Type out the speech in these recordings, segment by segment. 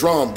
drum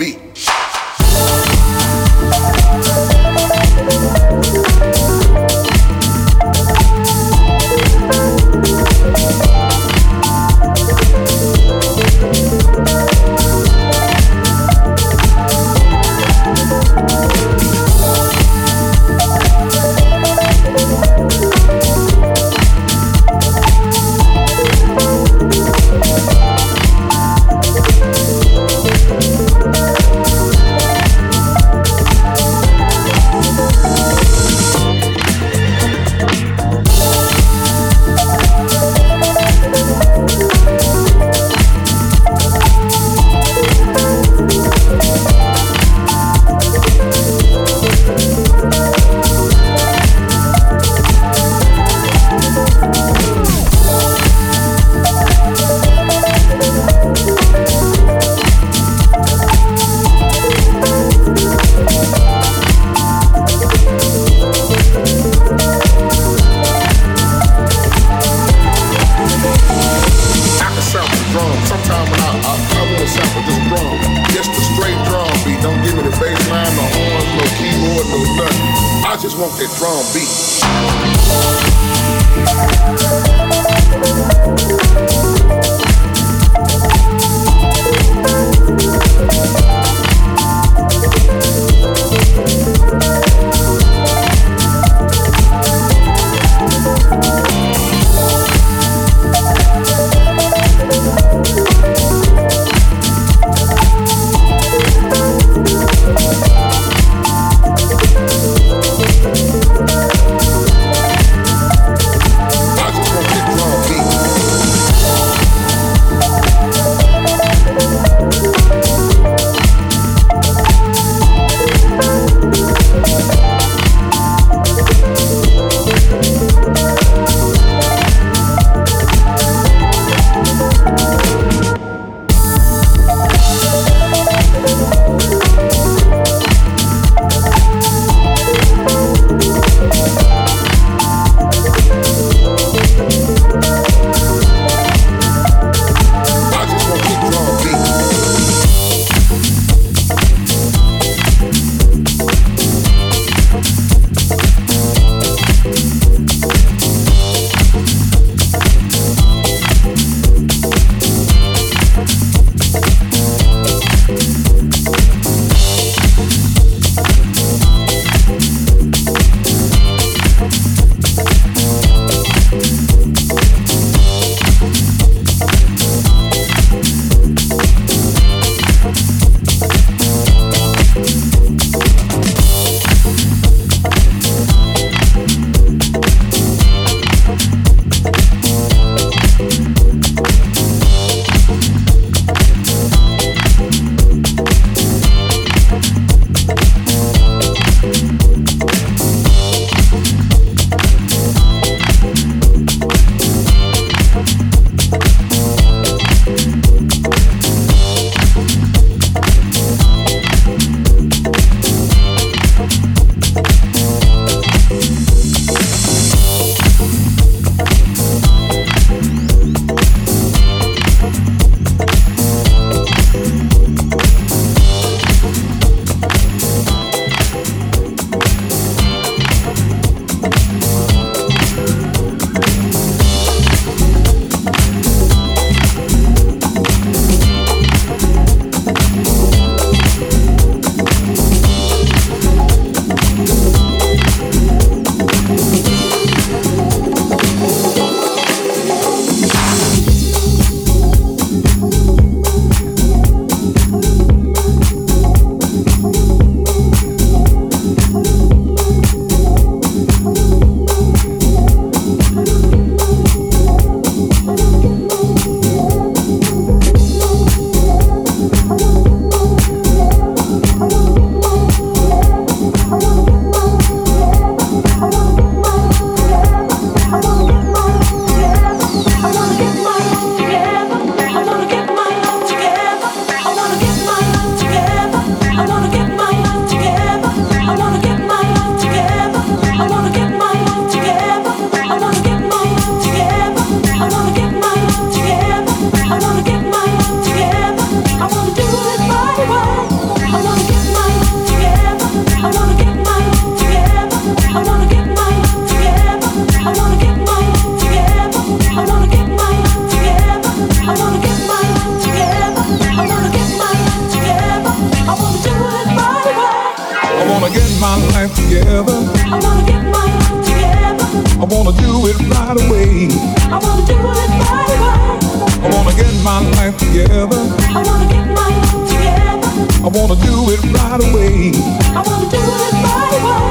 do it right away. I wanna do it right away.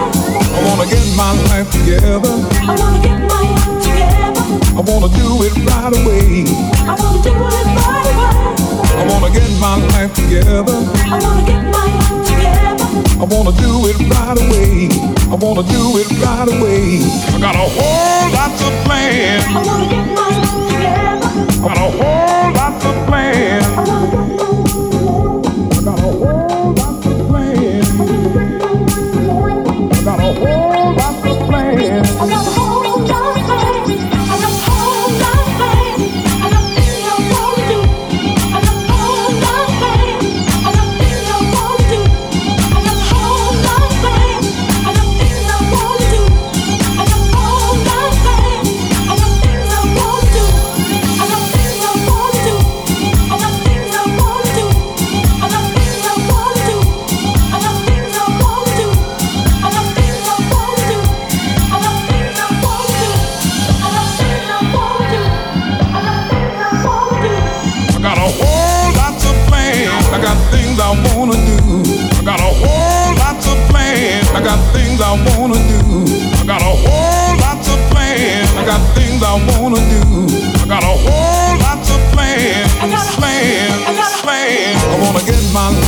I wanna get my life together. I wanna get my life together. I wanna do it right away. I wanna do it right away. I wanna get my life together. I wanna get my life together. I wanna do it right away. I wanna do it right away. I got a whole lot of plans. I wanna get my life together. I got a whole lot of plans.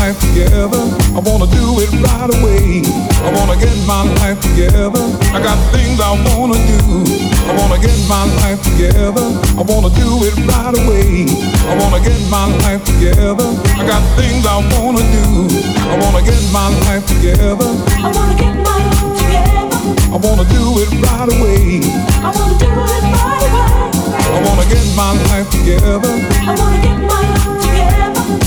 Life together. I wanna do it right away. I wanna get my life together. I got things I wanna do. I wanna get my life together. I wanna do it right away. I wanna get my life together. I got things I wanna do. I wanna get my life together. I wanna get my life together. I wanna do it right away. I wanna do it right away. I wanna get my life together. I wanna get my life together.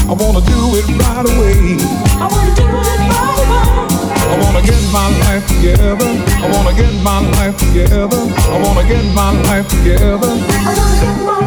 I wanna do it right away. I wanna do it right away. I wanna get my life together. I wanna get my life together. I wanna get my life together. I wanna get my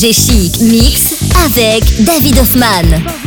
FG Chic Mix avec David Hoffman.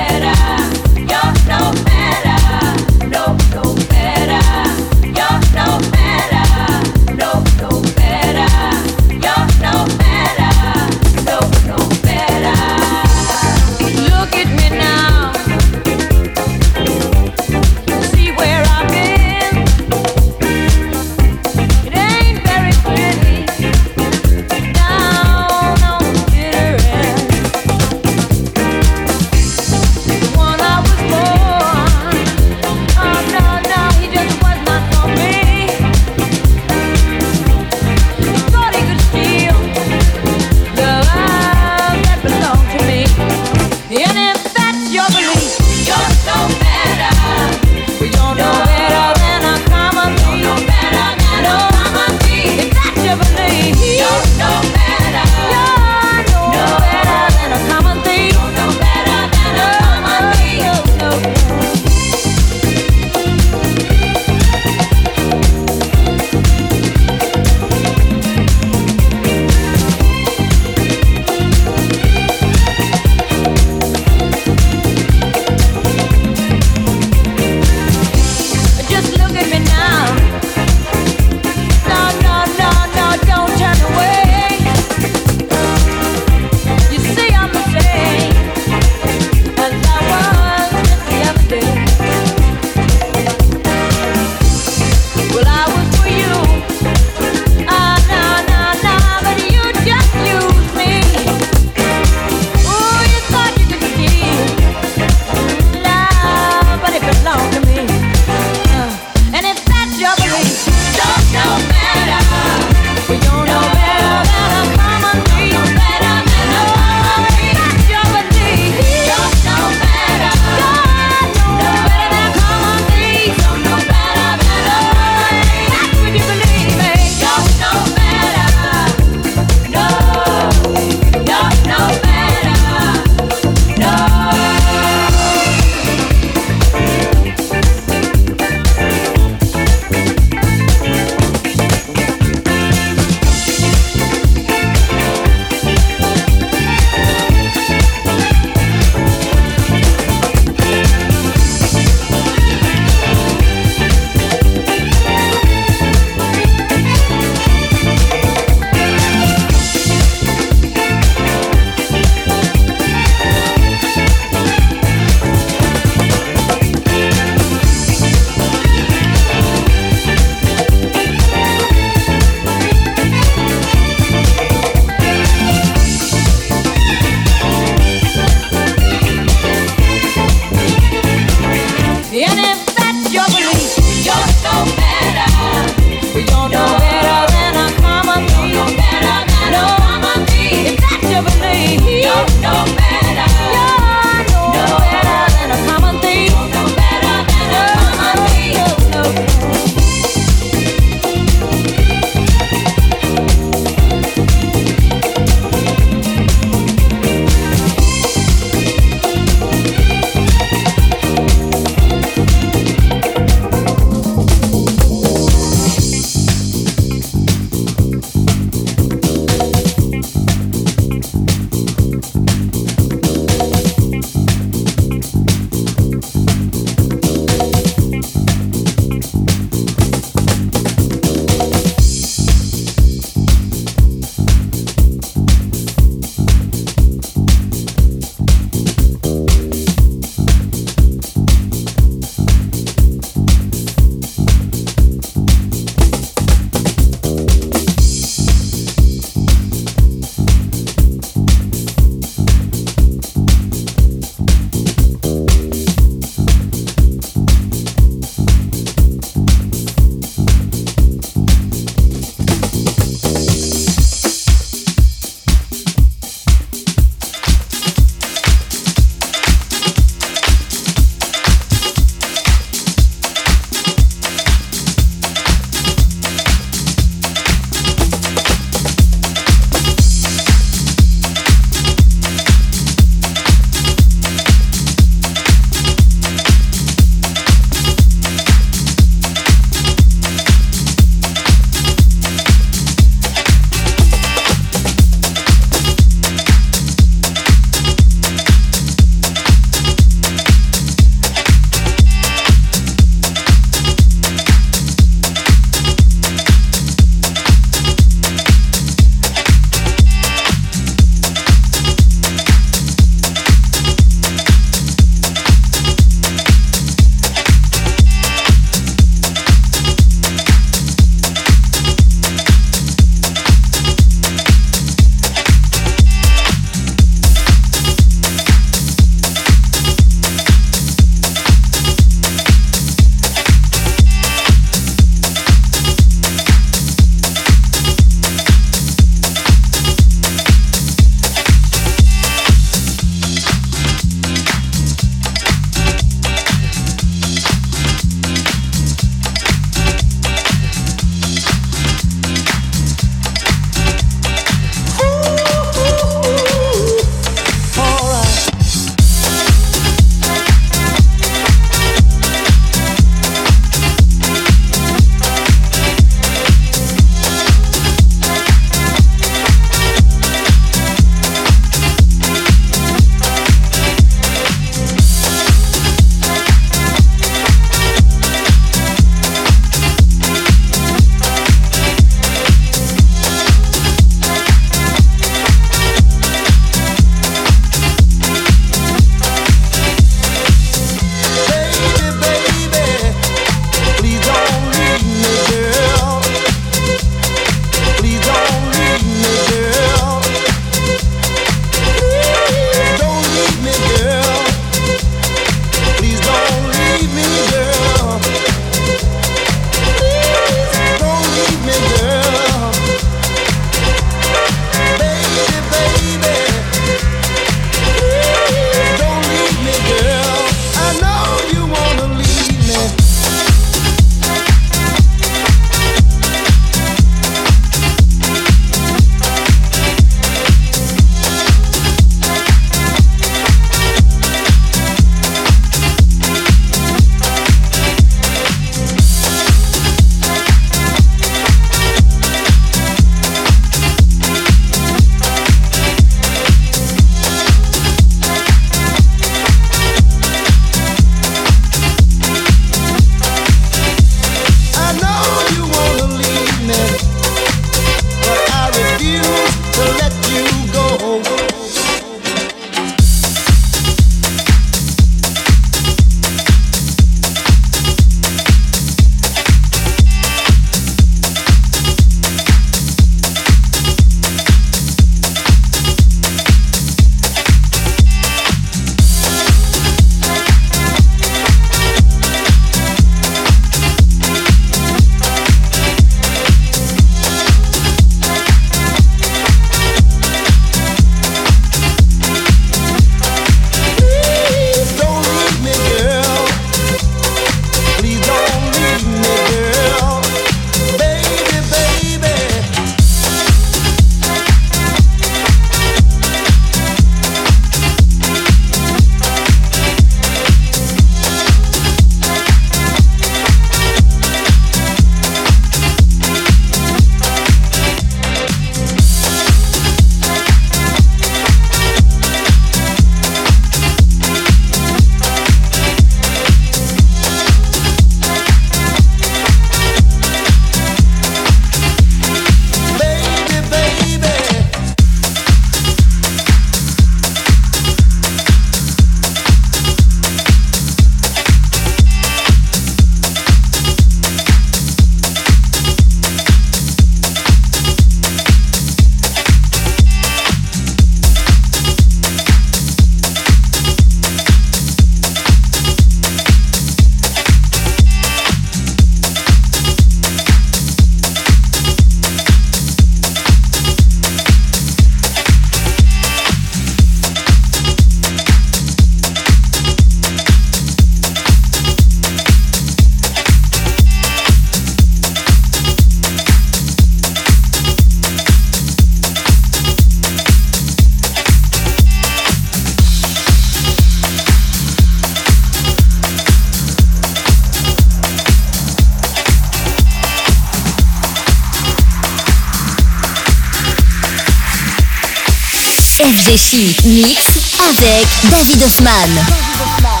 Mix avec David David David Osman.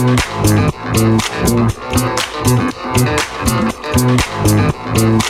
Thank you.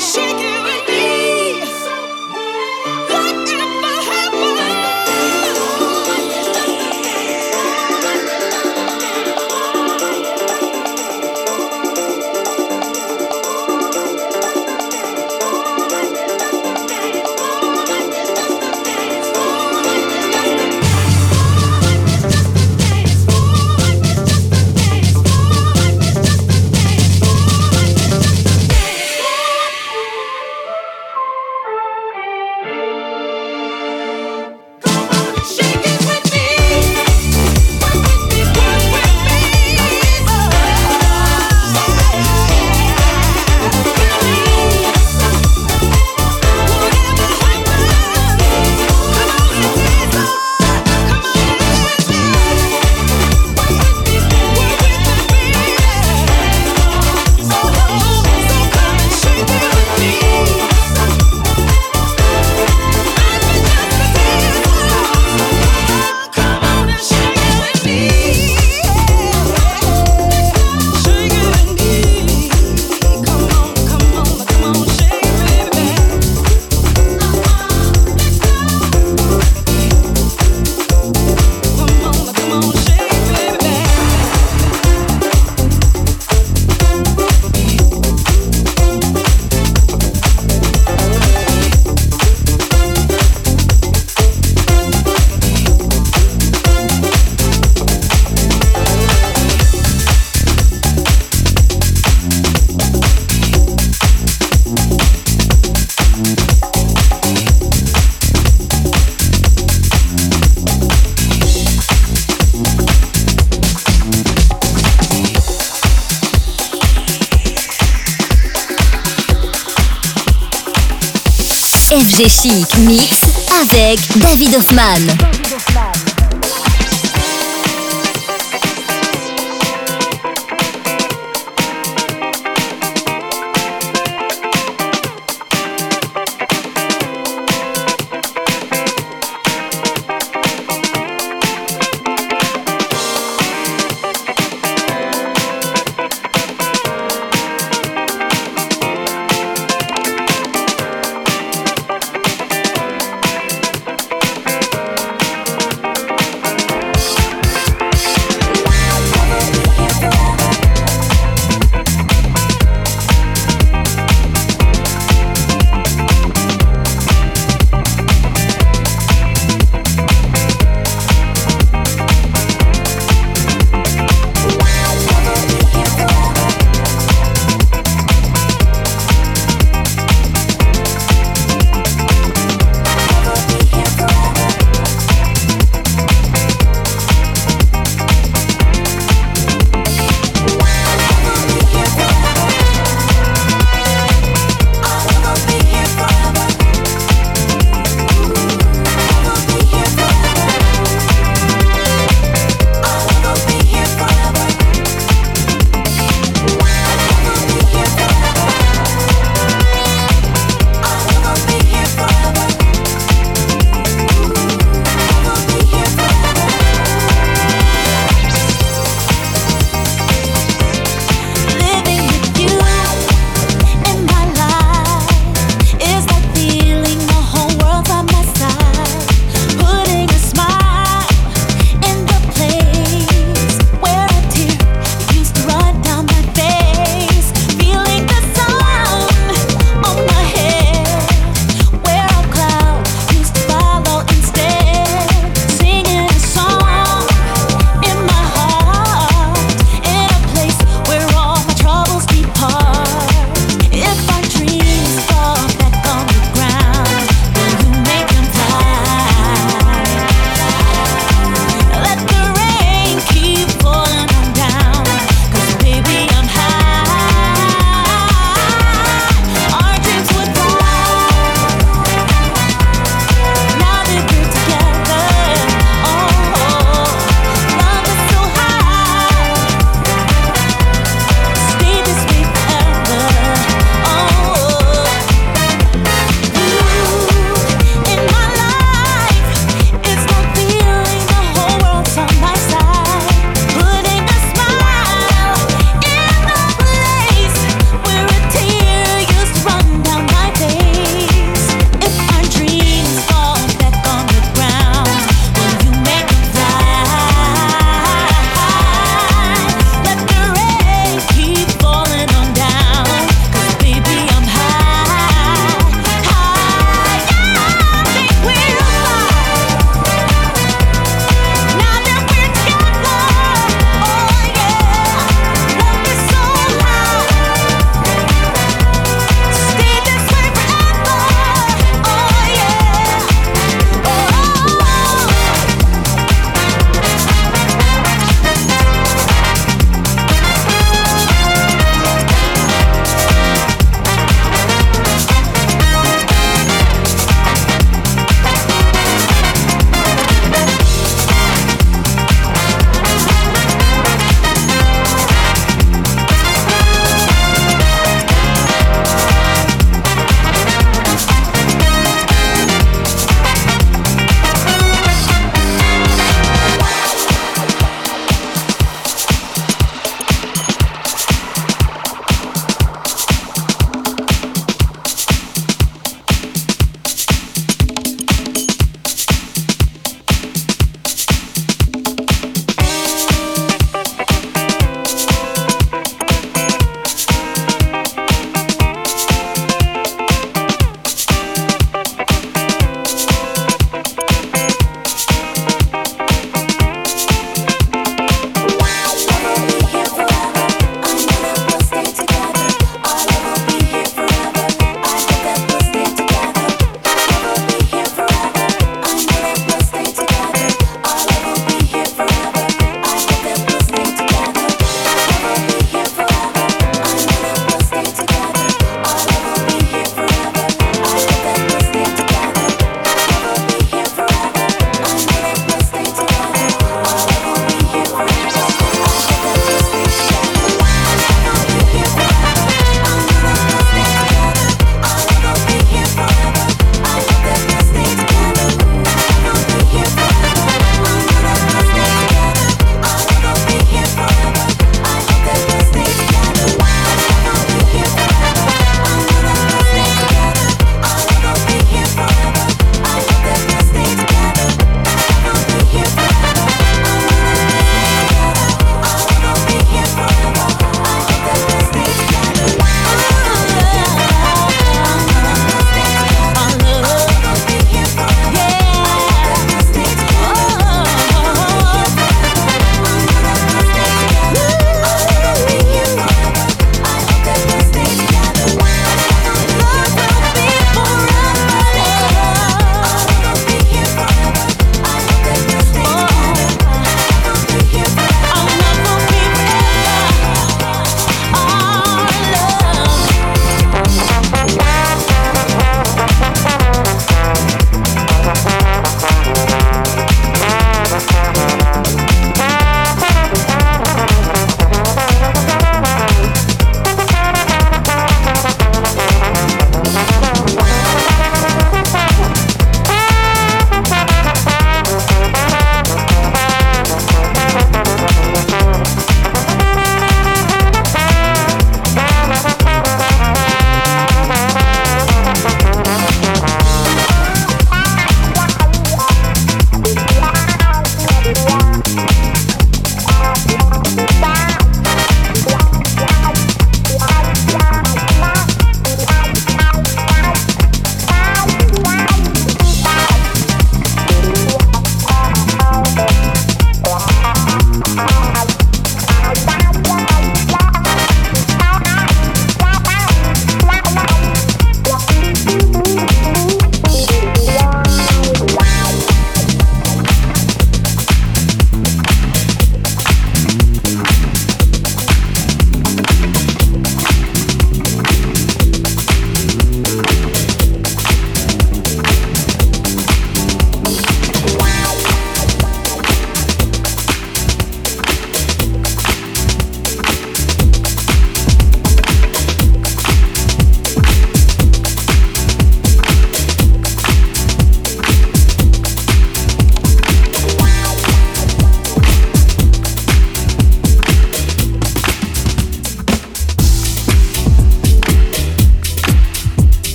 shake it. FG Chic Mix avec David Hoffman.